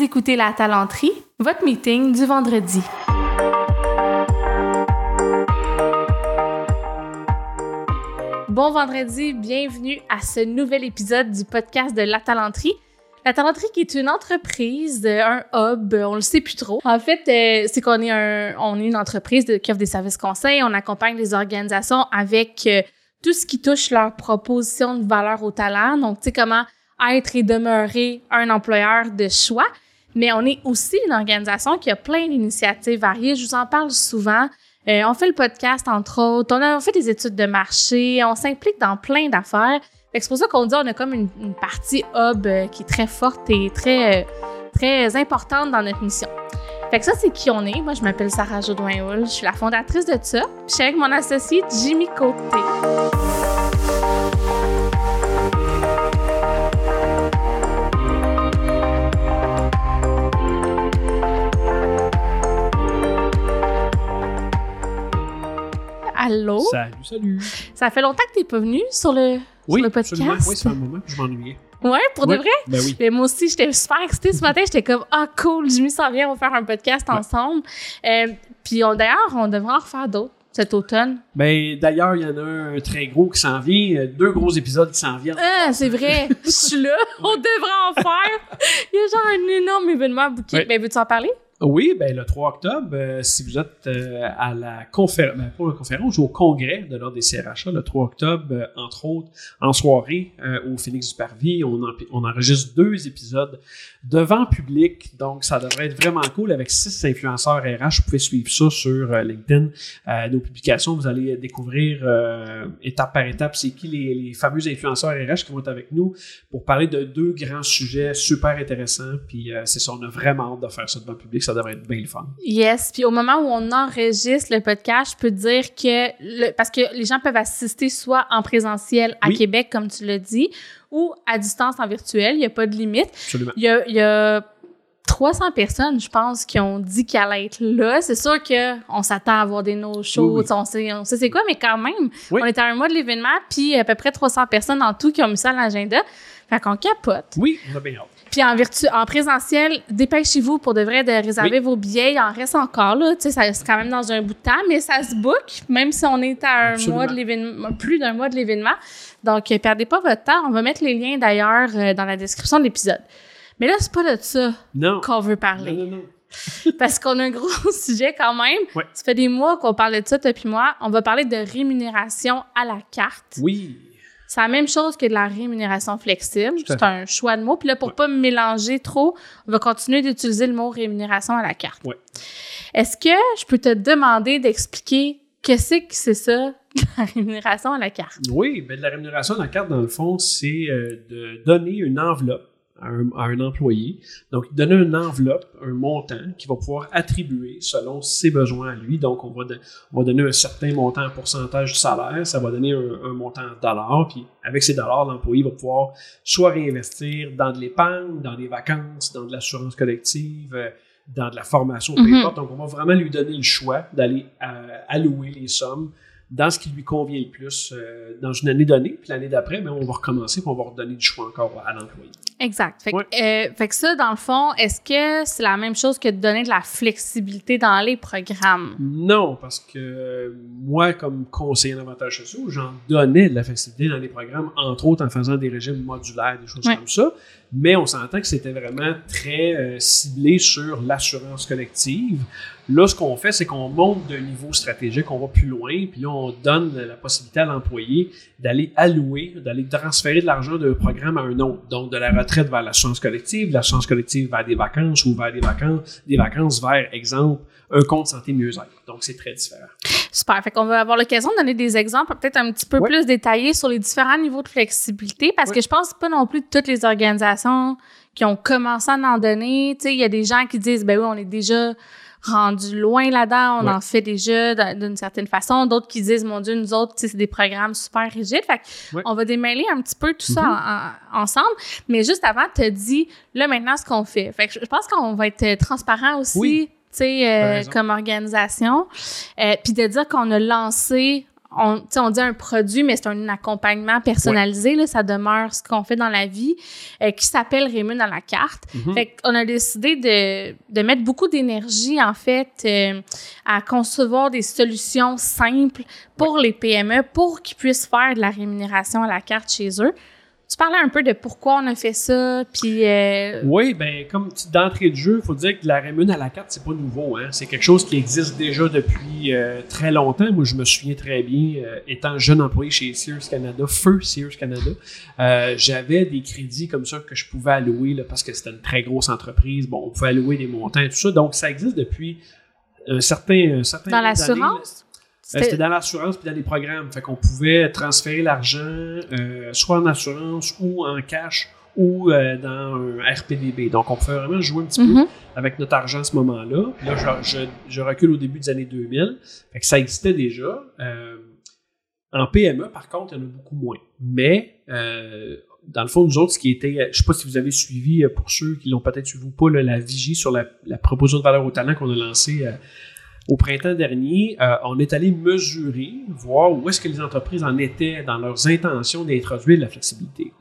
Écoutez La Talenterie, votre meeting du vendredi. Bon vendredi, bienvenue à ce nouvel épisode du podcast de La Talenterie. La Talenterie qui est une entreprise, un hub, on le sait plus trop. En fait, euh, c'est qu'on est un, est une entreprise qui offre des services conseils. On accompagne les organisations avec euh, tout ce qui touche leur proposition de valeur au talent. Donc, tu sais, comment être et demeurer un employeur de choix. Mais on est aussi une organisation qui a plein d'initiatives variées. Je vous en parle souvent. Euh, on fait le podcast, entre autres. On a fait des études de marché. On s'implique dans plein d'affaires. C'est pour ça qu'on dit qu'on a comme une, partie hub euh, qui est très forte et très, euh, très importante dans notre mission. Fait ça, c'est qui on est. Moi, je m'appelle Sarah Jodoin-Hull. Je suis la fondatrice de ça. je suis avec mon associé Jimmy Côté. Allô? Salut, salut. Ça fait longtemps que tu n'es pas venu sur le, oui, sur le podcast. Absolument. Oui, c'est un moment que je m'ennuyais. Ouais, pour de vrai? Ben oui. Mais moi aussi, j'étais super excitée ce matin. J'étais comme, ah, cool, Jimmy s'en vient, on va faire un podcast ensemble. Euh, puis d'ailleurs, on devrait en refaire d'autres cet automne. Ben, d'ailleurs, il y en a un très gros qui s'en vient, euh, deux gros épisodes qui s'en viennent. Ah, c'est vrai, je suis là, on devrait en faire. Il y a genre un énorme événement à bouquet. Ben, veux-tu en parler? Oui, ben le 3 octobre, euh, si vous êtes euh, à la conférence, ben, pas la conférence, au congrès de l'ordre des CRHA, le 3 octobre, euh, entre autres, en soirée au Phoenix du Parvis, on, enregistre deux épisodes devant public, donc ça devrait être vraiment cool. Avec six influenceurs RH. Vous pouvez suivre ça sur LinkedIn, nos publications, vous allez découvrir étape par étape c'est qui les, les, fameux influenceurs RH qui vont être avec nous pour parler de deux grands sujets super intéressants, puis c'est ça, on a vraiment hâte de faire ça devant public ça devrait être bien le fun. Yes. Puis au moment où on enregistre le podcast, je peux dire que, parce que les gens peuvent assister soit en présentiel à Québec, comme tu l'as dit, ou à distance en virtuel. Il n'y a pas de limite. Absolument. Il y a, 300 personnes, je pense, qui ont dit qu'elle allait être là. C'est sûr qu'on s'attend à avoir des no-shows, on sait, on sait c'est quoi, mais quand même, on est à un mois de l'événement, puis à peu près 300 personnes en tout qui ont mis ça à l'agenda. Fait qu'on capote. Oui, on a bien hâte. Puis en vertu, en présentiel, dépêchez-vous pour de vrai de réserver vos billets. Il en reste encore là, tu sais, c'est quand même dans un bout de temps, mais ça se book, même si on est à un mois de l'événement, plus d'un mois de l'événement. Donc, euh, perdez pas votre temps. On va mettre les liens d'ailleurs euh, dans la description de l'épisode. Mais là, c'est pas de ça qu'on veut parler. Non, non, non. Parce qu'on a un gros sujet quand même. Ça fait des mois qu'on parlait de ça, toi puis moi. On va parler de rémunération à la carte. Oui. C'est la même chose que de la rémunération flexible. C'est un choix de mots. Puis là, pour ne pas me mélanger trop, on va continuer d'utiliser le mot rémunération à la carte. Est-ce que je peux te demander d'expliquer qu'est-ce que c'est ça, la rémunération à la carte? Oui, bien, la rémunération à la carte, dans le fond, c'est euh, de donner une enveloppe à un, employé. Donc, donner une enveloppe, un montant qu'il va pouvoir attribuer selon ses besoins à lui. Donc, on va, on va donner un certain montant en pourcentage du salaire, ça va donner un, montant en dollars, puis avec ces dollars, l'employé va pouvoir soit réinvestir dans de l'épargne, dans des vacances, dans de l'assurance collective, euh, dans de la formation, peu mm-hmm. importe. Donc, on va vraiment lui donner le choix d'aller euh, allouer les sommes dans ce qui lui convient le plus euh, dans une année donnée. Puis l'année d'après, ben, on va recommencer puis on va redonner du choix encore à l'employé. Exact. Fait, que, euh, fait, que ça, dans le fond, est-ce que c'est la même chose que de donner de la flexibilité dans les programmes? Non, parce que moi, comme conseiller d'avantages sociaux, j'en donnais de la flexibilité dans les programmes, entre autres en faisant des régimes modulaires, des choses comme ça. Mais on s'entend que c'était vraiment très euh, ciblé sur l'assurance collective. Là, ce qu'on fait, c'est qu'on monte d'un niveau stratégique, on va plus loin, puis là, on donne la possibilité à l'employé d'aller allouer, d'aller transférer de l'argent d'un programme à un autre. Donc, de la retraite vers l'assurance collective, l'assurance collective vers des vacances ou vers des vacances, des vacances vers, exemple, un compte santé mieux-être. Donc, c'est très différent. Super. Fait qu'on va avoir l'occasion de donner des exemples peut-être un petit peu plus détaillés sur les différents niveaux de flexibilité parce que je pense pas non plus toutes les organisations qui ont commencé à en donner. Tu sais, il y a des gens qui disent, ben oui, on est déjà rendu loin là-dedans, on en fait déjà d'une certaine façon. D'autres qui disent, mon Dieu, nous autres, c'est des programmes super rigides. Fait on va démêler un petit peu tout ça mm-hmm. ensemble. Mais juste avant, tu as dit, là, maintenant, ce qu'on fait. Fait que je pense qu'on va être transparent aussi. Euh, comme organisation. Euh, puis de dire qu'on a lancé on, on dit un produit, mais c'est un accompagnement personnalisé, là, ça demeure ce qu'on fait dans la vie, euh, qui s'appelle Rémun à la carte. Mhm. Fait qu'on a décidé de, de mettre beaucoup d'énergie, en fait, à concevoir des solutions simples pour les PME, pour qu'ils puissent faire de la rémunération à la carte chez eux. Tu parlais un peu de pourquoi on a fait ça, puis... euh, Oui, ben comme d'entrée de jeu, il faut dire que la rémun à la carte, c'est pas nouveau. Hein? C'est quelque chose qui existe déjà depuis euh, très longtemps. Moi, je me souviens très bien, euh, étant jeune employé chez Sears Canada, feu Sears Canada, j'avais des crédits comme ça que je pouvais allouer là, parce que c'était une très grosse entreprise. Bon, on pouvait allouer des montants et tout ça. Donc, ça existe depuis un certain, un certain dans l'assurance? Euh, C'était dans l'assurance puis dans les programmes. Fait qu'on pouvait transférer l'argent euh, soit en assurance ou en cash ou euh, dans un RPDB. Donc, on pouvait vraiment jouer un petit peu Mhm. avec notre argent à ce moment-là. Là, je, je, je recule au début des années 2000. Fait que ça existait déjà. Euh, en PME, par contre, il y en a beaucoup moins. Mais, euh, dans le fond, nous autres, ce qui était, je sais pas si vous avez suivi, euh, pour ceux qui l'ont peut-être suivi ou pas, là, la vigie sur la, la proposition de valeur au talent qu'on a lancée euh, au printemps dernier, euh, on est allé mesurer, voir où est-ce que les entreprises en étaient dans leurs intentions d'introduire la flexibilité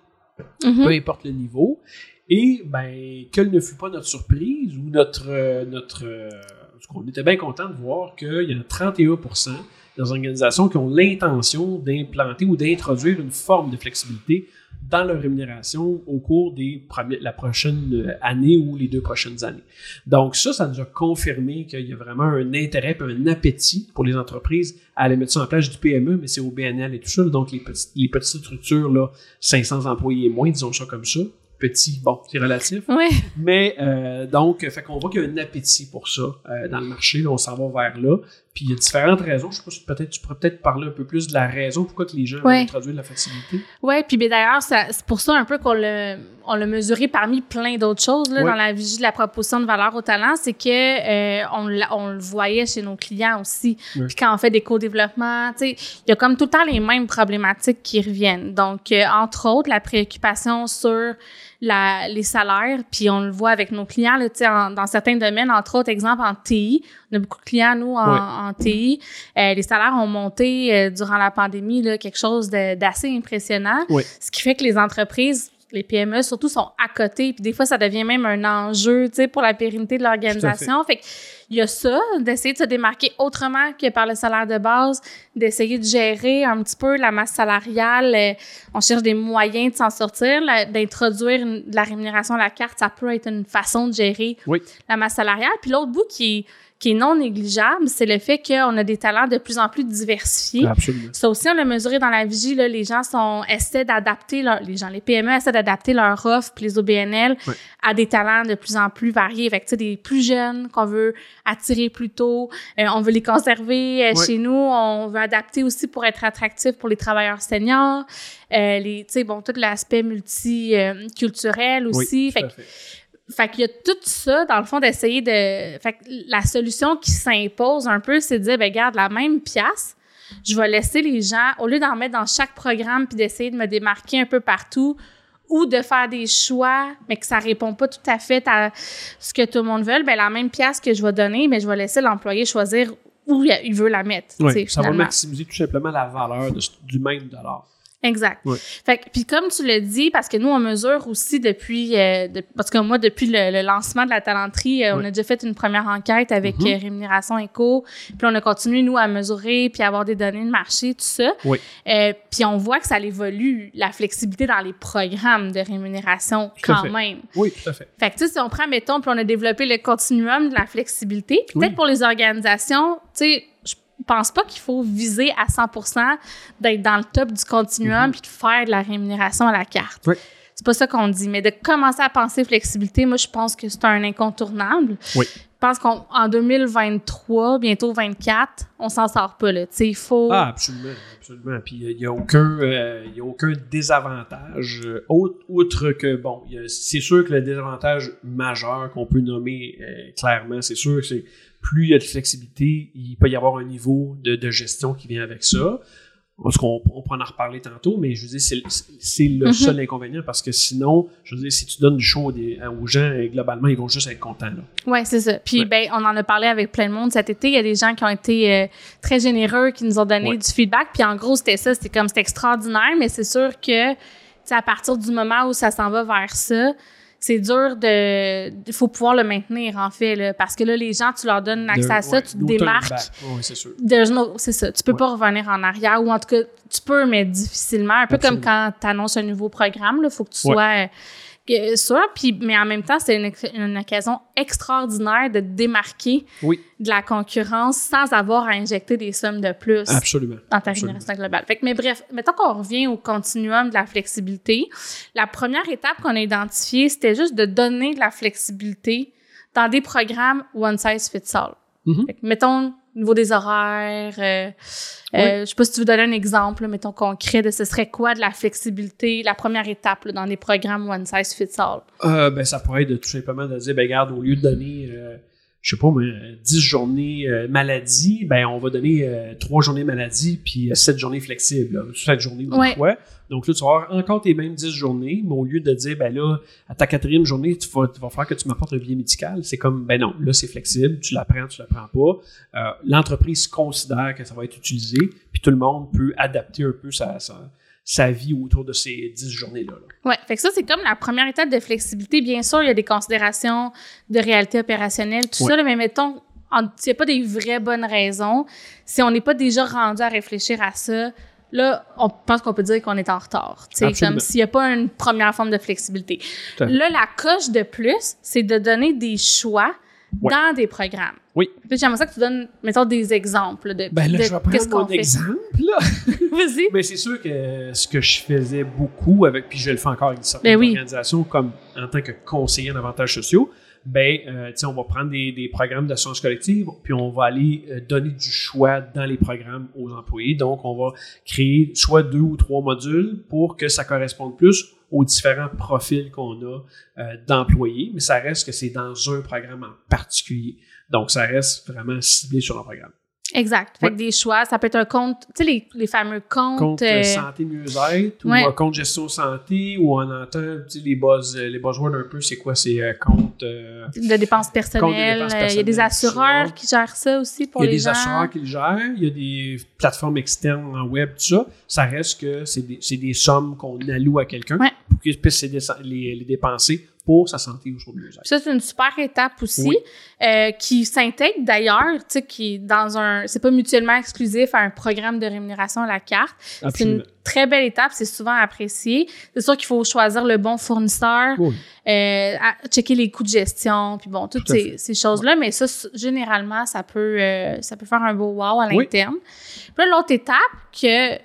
Mhm. peu importe le niveau. Et ben, quelle ne fut pas notre surprise ou notre. euh, notre euh, qu'on était bien content de voir qu'il y en a 31 des organisations qui ont l'intention d'implanter ou d'introduire une forme de flexibilité dans leur rémunération au cours premiers- la prochaine euh, année ou les deux prochaines années. Donc ça, ça nous a confirmé qu'il y a vraiment un intérêt un appétit pour les entreprises à aller mettre ça en place dis PME, mais c'est au BNL et tout ça. Donc les petites, les petites structures, là, 500 employés et moins, disons ça comme ça. Petit, bon, c'est relatif. Ouais. Mais euh, donc, fait qu'on voit qu'il y a un appétit pour ça euh, dans le marché. Là, on s'en va vers là. Puis il y a différentes raisons. Je sais pas si peut-être tu pourrais peut-être parler un peu plus de la raison pourquoi que les gens Ouais. veulent introduire de la flexibilité. Ouais, puis ben, d'ailleurs, c'est pour ça un peu qu'on l'a, on l'a mesuré parmi plein d'autres choses là, Ouais. dans la vigie de la proposition de valeur au talent, c'est que euh, on, on le voyait chez nos clients aussi. Puis quand on fait des co-développements, tu sais, il y a comme tout le temps les mêmes problématiques qui reviennent. Donc, euh, entre autres, la préoccupation sur la, les salaires, puis on le voit avec nos clients, là, en- dans certains domaines, entre autres, exemple en TI, on a beaucoup de clients, nous, en, TI. Euh, les salaires ont monté euh, durant la pandémie, là, quelque chose d'assez impressionnant. Ce qui fait que les entreprises, les PME surtout, sont à côté. Puis des fois, ça devient même un enjeu, tu sais, pour la pérennité de l'organisation. Fait que il y a ça, d'essayer de se démarquer autrement que par le salaire de base, d'essayer de gérer un petit peu la masse salariale. Euh, on cherche des moyens de s'en sortir, d'introduire de la rémunération à la carte. Ça peut être une façon de gérer Oui. la masse salariale. Puis l'autre bout qui est, qui est non négligeable, c'est le fait qu'on a des talents de plus en plus diversifiés. Absolument. Ça aussi, on l'a mesuré dans la vigie. Là, les gens sont, essaient d'adapter leur, les gens, les PME essaient d'adapter leur offre, puis les OBNL, à des talents de plus en plus variés. Fait que, tu sais, des plus jeunes qu'on veut attirer plus tôt, euh, on veut les conserver euh, chez nous, on veut adapter aussi pour être attractif pour les travailleurs seniors, euh, les, tu sais, bon, tout l'aspect multiculturel aussi. Oui, fait tout à fait. Fait qu'il y a tout ça, dans le fond, d'essayer de. Fait que la solution qui s'impose un peu, c'est de dire, ben, garde la même pièce. Je vais laisser les gens, au lieu d'en mettre dans chaque programme puis d'essayer de me démarquer un peu partout ou de faire des choix, mais que ça répond pas tout à fait à ce que tout le monde veut, ben, la même pièce que je vais donner, mais je vais laisser l'employé choisir où il veut la mettre. sais, ça va maximiser tout simplement la valeur de du même dollar. Exact. Ouais. Fait que, puis comme tu le dis, parce que nous, on mesure aussi depuis, euh, de- parce que moi, depuis le, le lancement de la talenterie, euh, on a déjà fait une première enquête avec Mhm. euh, Rémunération Éco, puis on a continué, nous, à mesurer, puis avoir des données de marché, tout ça. Oui. Euh, puis on voit que ça évolue, la flexibilité dans les programmes de rémunération Tout quand fait. même. Oui, tout à fait. Fait que, tu sais, si on prend, mettons, puis on a développé le continuum de la flexibilité, peut-être Oui. pour les organisations, tu sais, je pense pas qu'il faut viser à 100% d'être dans le top du continuum Mhm. puis de faire de la rémunération à la carte. Oui. C'est pas ça qu'on dit, mais de commencer à penser flexibilité, moi, je pense que c'est un incontournable. Oui. Je pense qu'en 2023, bientôt 24, on s'en sort pas, là. Tu sais, il faut... Ah, absolument, absolument. Puis il n'y a aucun, euh, y a aucun désavantage euh, autre, outre que bon, c'est sûr que le désavantage majeur qu'on peut nommer euh, clairement, c'est sûr, c'est plus il y a de flexibilité, il peut y avoir un niveau de, de gestion qui vient avec ça. Parce qu'on on pourra en reparler tantôt, mais je veux dire, c'est, c'est le Mhm. seul inconvénient parce que sinon, je veux dire, si tu donnes du show des- aux gens, globalement, ils vont juste être contents. Ouais, c'est ça. Puis Ouais. ben, on en a parlé avec plein de monde cet été. Il y a des gens qui ont été euh, très généreux, qui nous ont donné Ouais. du feedback. Puis en gros, c'était ça. C'était comme c'était extraordinaire, mais c'est sûr que à partir du moment où ça s'en va vers ça, c'est dur de. Il faut pouvoir le maintenir en fait, là, parce que là, les gens, tu leur donnes accès De- à ça, ouais, tu te démarques. Ouais, c'est sûr. No- c'est ça. Tu peux Ouais. pas revenir en arrière, ou en tout cas, tu peux, mais difficilement. Un peu Absolument. comme quand tu annonces un nouveau programme, il faut que tu Ouais. sois sûr. Puis, mais en même temps, c'est une, une occasion extraordinaire de te démarquer Oui, de la concurrence sans avoir à injecter des sommes de plus absolument. dans ta rémunération globale. Fait que, mais bref, mettons qu'on revient au continuum de la flexibilité. La première étape qu'on a identifiée, c'était juste de donner de la flexibilité dans des programmes one size fits all. Mhm. Fait que, mettons, au niveau des horaires, euh, euh, je sais pas si tu veux donner un exemple, là, mettons, concret de ce serait quoi de la flexibilité, la première étape là, dans des programmes one size fits all? Euh, ben, ça pourrait être de, tout simplement de dire, ben, regarde, au lieu de donner, euh, je sais pas, mais, euh, 10 journées euh, maladie, ben, on va donner euh, 3 journées maladie puis 7 journées flexibles. là. 7 journées Ouais. choix. Donc là, tu vas avoir encore tes mêmes 10 journées, mais au lieu de dire, ben là, à ta quatrième journée, tu vas, tu vas faire que tu m'apportes un billet médical, c'est comme, ben non, là, c'est flexible, tu l'apprends, tu l'apprends pas. Euh, L'entreprise considère que ça va être utilisé, puis tout le monde peut adapter un peu sa, sa, sa vie autour de ces 10 journées-là. là. Ouais, fait que ça, c'est comme la première étape de flexibilité. Bien sûr, il y a des considérations de réalité opérationnelle, tout Ouais. ça, mais mettons, s'il n'y a pas des vraies bonnes raisons, si on n'est pas déjà rendu à réfléchir à ça, là, on pense qu'on peut dire qu'on est en retard. Absolument. comme s'il n'y a pas une première forme de flexibilité. Là, la coche de plus, c'est de donner des choix Ouais. dans des programmes. Oui. J'aimerais ça que tu donnes, mettons, des exemples de, Ben là, de je vais qu'est-ce prendre qu'on mon exemple, là. Vas-y. Mais c'est sûr que ce que je faisais beaucoup avec, puis je le fais encore avec certaines Ben oui. organisations comme en tant que conseiller en avantages sociaux, ben, euh, on va prendre des, des programmes d'assurance collective, puis on va aller euh, donner du choix dans les programmes aux employés. Donc, on va créer soit deux ou trois modules pour que ça corresponde plus aux différents profils qu'on a euh, d'employés, mais ça reste que c'est dans un programme en particulier. Donc, ça reste vraiment ciblé sur un programme. Exact. Fait Ouais. que des choix, ça peut être un compte, tu sais, les, les fameux comptes. compte euh, euh, santé mieux-être ou un compte gestion santé ou on entend tu sais, les buzz euh, les buzzwords un peu c'est quoi? C'est euh, compte euh, de dépenses personnelles. Il y a des assureurs qui gèrent ça aussi pour il y a les des gens. assureurs qui le gèrent il y a des plateformes externes en web tout ça ça reste que c'est des, c'est des sommes qu'on alloue à quelqu'un Ouais. pour qu'il puisse les, les, les dépenser pour sa santé ou son mieux-être Puis ça, c'est une super étape aussi, Oui. euh, qui s'intègre d'ailleurs, tu sais, qui est dans un... C'est pas mutuellement exclusif à un programme de rémunération à la carte. C'est une très belle étape, c'est souvent apprécié. C'est sûr qu'il faut choisir le bon fournisseur, Oui. euh, à- checker les coûts de gestion, puis bon, toutes ces, ces choses-là. Mais ça, généralement, ça peut, euh, ça peut faire un beau wow à Oui. l'interne. Puis là, l'autre étape, que,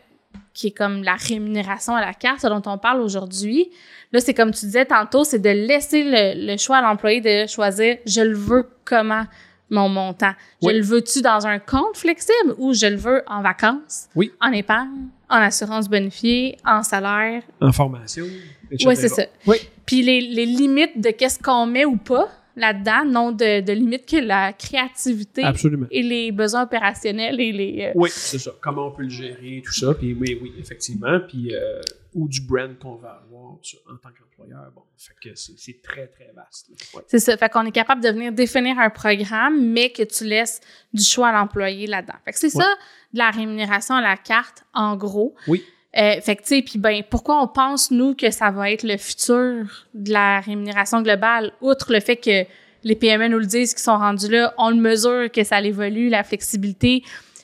qui est comme la rémunération à la carte, ce dont on parle aujourd'hui, là, c'est comme tu disais tantôt, c'est de laisser le, le choix à l'employé de choisir « je le veux comment » mon montant? Je Oui. le veux-tu dans un compte flexible ou je le veux en vacances, Oui. en épargne, en assurance bonifiée, en salaire? en formation etc. Oui, c'est ça. oui Puis les, les limites de qu'est-ce qu'on met ou pas là-dedans, non de, de limites que la créativité absolument et les besoins opérationnels et les... euh, Oui, c'est ça. Comment on peut le gérer, tout ça. Puis oui, oui, effectivement. Puis euh, ou du brand qu'on va avoir en tant qu'employeur. Bon, fait que c'est très, très vaste. Ouais. C'est ça. Fait qu'on est capable de venir définir un programme, mais que tu laisses du choix à l'employé là-dedans. Fait que c'est Ouais. ça, de la rémunération à la carte, en gros. Oui. Euh, fait que, tu sais, puis ben, pourquoi on pense, nous, que ça va être le futur de la rémunération globale, outre le fait que les PME nous le disent, qui sont rendus là, on le mesure que ça évolue, la flexibilité,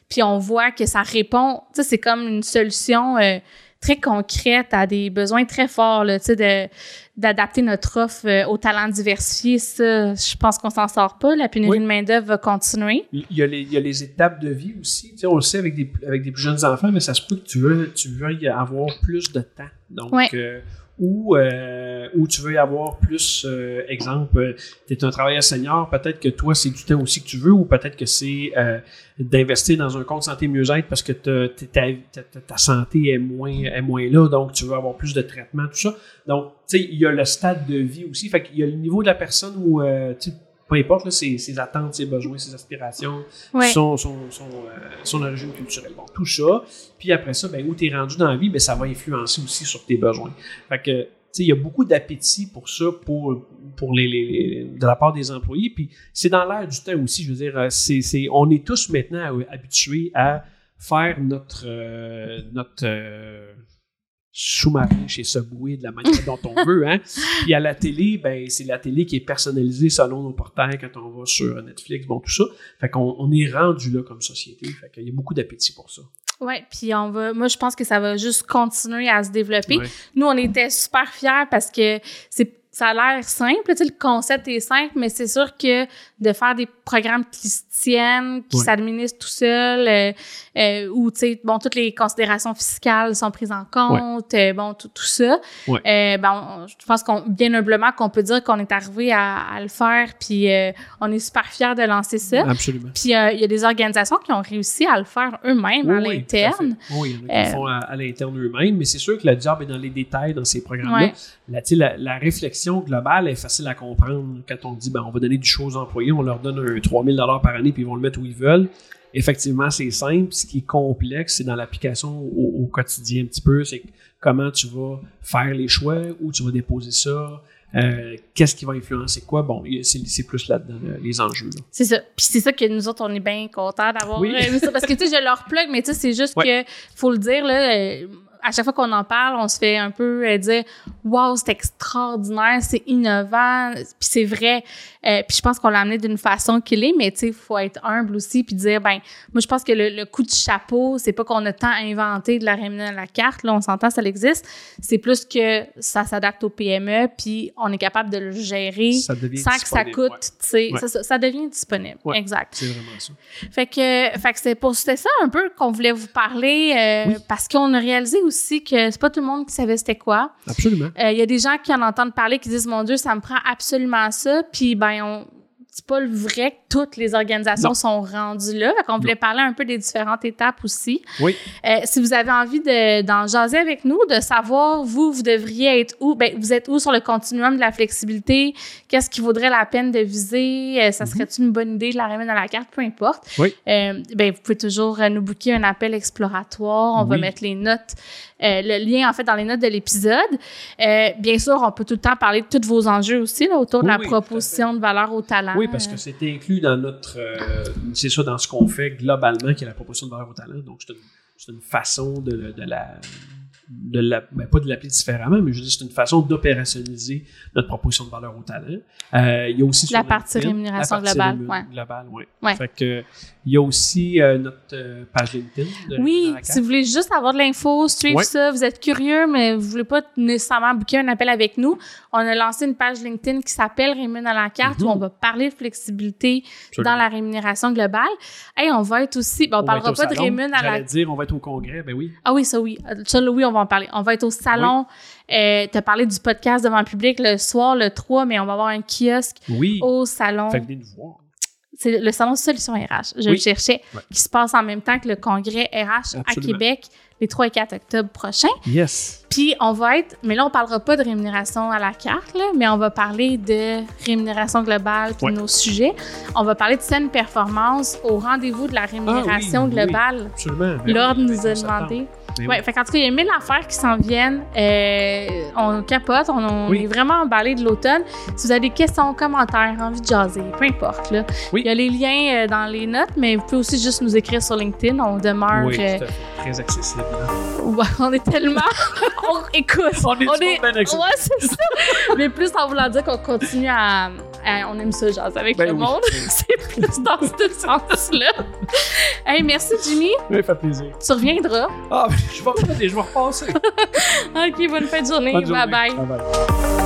puis on voit que ça répond, tu sais, c'est comme une solution euh, très concrète à des besoins très forts, tu sais, de d'adapter notre offre euh, aux talents diversifiés, ça, je pense qu'on s'en sort pas. La pénurie Oui. de main-d'œuvre va continuer. Il y, a les, il y a les étapes de vie aussi. Tu sais, on le sait avec des, avec des plus jeunes enfants, mais ça se peut que tu veux, tu veux y avoir plus de temps. Donc, Ouais. euh, ou, euh, ou tu veux y avoir plus, euh, exemple, tu es un travailleur senior, peut-être que toi, c'est du temps aussi que tu veux, ou peut-être que c'est euh, d'investir dans un compte santé mieux-être parce que ta, ta, ta- ta santé est moins, est moins là, donc tu veux avoir plus de traitement, tout ça. Donc, tu sais, il y a le stade de vie aussi. Fait qu'il y a le niveau de la personne où, euh, tu sais, peu importe là, ses, ses attentes, ses besoins, ses aspirations, Ouais. son, son, son, euh, son origine culturelle. Bon, tout ça. Puis après ça, ben, où tu es rendu dans la vie, ben, ça va influencer aussi sur tes besoins. Fait que, tu sais, il y a beaucoup d'appétit pour ça, pour, pour les, les, les- de la part des employés. Puis c'est dans l'air du temps aussi. Je veux dire, euh, c'est, c'est, on est tous maintenant habitués à faire notre, euh, notre euh, sous-marin chez Subway de la manière dont on veut. Hein? Puis à la télé, ben, c'est la télé qui est personnalisée selon nos portails quand on va sur Netflix, bon, tout ça. Fait qu'on on est rendu là comme société. Fait qu'il y a beaucoup d'appétit pour ça. Ouais, puis on va moi je pense que ça va juste continuer à se développer. Ouais. Nous on était super fiers parce que c'est ça a l'air simple, tu sais, le concept est simple, mais c'est sûr que de faire des programmes qui se tiennent, qui Ouais. s'administrent tout seul, euh, euh, où, tu sais, bon, toutes les considérations fiscales sont prises en compte, euh, bon, tout, tout ça. Ouais. Ben, on- je pense qu'on, bien humblement, qu'on peut dire qu'on est arrivé à, à le faire, puis on est super fiers de lancer ça. Absolument. Puis il y a des organisations qui ont réussi à le faire eux-mêmes à Oui, l'interne. Oui, il y en a qui le font à, à l'interne eux-mêmes, mais c'est sûr que le job est dans les détails dans ces programmes-là. Tu sais, la, la réflexion globale est facile à comprendre quand on dit ben, on va donner du chose aux employés, on leur donne un 3000 par année puis ils vont le mettre où ils veulent. Effectivement, c'est simple. Ce qui est complexe, c'est dans l'application au, au quotidien un petit peu. C'est comment tu vas faire les choix, où tu vas déposer ça, euh, qu'est-ce qui va influencer quoi. Bon, c'est plus là-dedans euh, les enjeux. C'est ça. Puis c'est ça que nous autres, on est bien contents d'avoir Oui. euh, ça. Parce que, tu sais, je leur plug, mais tu sais, c'est juste Ouais. que, faut le dire, là, à chaque fois qu'on en parle, on se fait un peu euh, dire Waouh, c'est extraordinaire, c'est innovant. Puis c'est vrai. Euh, puis je pense qu'on l'a amené d'une façon qu'il est, mais tu sais, il faut être humble aussi. Puis dire Ben, moi, je pense que le, le coup de chapeau, c'est pas qu'on a tant inventé de la rémunération à la carte. Là, on s'entend, ça existe. C'est plus que ça s'adapte au PME, puis on est capable de le gérer sans que ça coûte, ouais. tu sais, Ouais. ça, devient disponible. Ouais. Exact. C'est vraiment ça. Fait que, fait que c'est pour ça un peu qu'on voulait vous parler euh, Oui. parce qu'on a réalisé aussi que c'est pas tout le monde qui savait c'était quoi. Absolument. Euh, Il y a des gens qui en entendent parler qui disent mon Dieu ça me prend absolument ça puis ben on c'est pas le vrai que toutes les organisations Non. sont rendues là. Fait qu'on voulait parler un peu des différentes étapes aussi. Oui. Euh, si vous avez envie de- d'en jaser avec nous, de savoir, vous, vous devriez être où, ben, vous êtes où sur le continuum de la flexibilité, qu'est-ce qui vaudrait la peine de viser, euh, ça serait une bonne idée de la remettre à la carte, peu importe. Mhm. Oui. Euh, ben, vous pouvez toujours euh, nous booker un appel exploratoire. On va mettre les notes, euh, le lien en fait dans les notes de l'épisode. Euh, bien sûr, on peut tout le temps parler de tous vos enjeux aussi là, autour de Oui, la oui, proposition de valeur au talent. Oui, parce que c'est inclus dans notre. euh, c'est ça, dans ce qu'on fait globalement, qui est la proposition de valeur au talent. Donc, c'est une, façon de, de la. De la ben, pas de l'appeler différemment, mais je dire, c'est une façon d'opérationnaliser notre proposition de valeur au talent. Euh, il y a aussi La partie rémunération la partie globale, rému- ouais. globale, ouais. Ouais. Fait que, il y a aussi euh, notre euh, page LinkedIn. de Oui, si vous voulez juste avoir de l'info, suivre Ouais. ça, vous êtes curieux, mais vous voulez pas nécessairement booker un appel avec nous, on a lancé une page LinkedIn qui s'appelle Rémun à la carte Mhm. où on va parler de flexibilité Absolument. dans la rémunération globale. Et on va être aussi, ben, on, On va parlera pas de. Rémun à la J'allais dire, on va être au congrès, ben oui. Ah oui, ça oui. Ça, là, oui, on va en parler. On va être au salon. Euh, tu as parlé du podcast devant le public le soir, le 3, mais on va avoir un kiosque Oui. au salon. Fait que venez nous voir. C'est le salon Solutions RH. Je Oui. le cherchais. Ouais. Qui se passe en même temps que le congrès RH à. Québec les 3 et 4 octobre prochains. Yes. Puis on va être, mais là on parlera pas de rémunération à la carte, là, mais on va parler de rémunération globale puis Ouais. de nos sujets. On va parler de saine performance au rendez-vous de la rémunération Ah oui, oui. globale. Absolument. Ben L'ordre oui, nous a en septembre. demandé. Ouais, fait qu'en tout cas, il y a mille affaires qui s'en viennent. Euh, on capote, on, on Oui. est vraiment emballé de l'automne. Si vous avez des questions, commentaires, envie de jaser, peu importe. Là. Oui. Il y a les liens euh, dans les notes, mais vous pouvez aussi juste nous écrire sur LinkedIn. On demeure. Oui, euh. Très accessible. ouais, on est tellement. on, écoute, On est accessible. Ouais, c'est ça. Mais plus en voulant dire qu'on continue à, On aime ça, jaser avec Ben le oui. monde. c'est plus dans ce sens-là. hey, merci, Jimmy. Oui, fait plaisir. Tu reviendras. Ah, ben, je vais revenir, je vais repasser. OK, bonne fin de journée. Bonne journée. Bye bye. bye.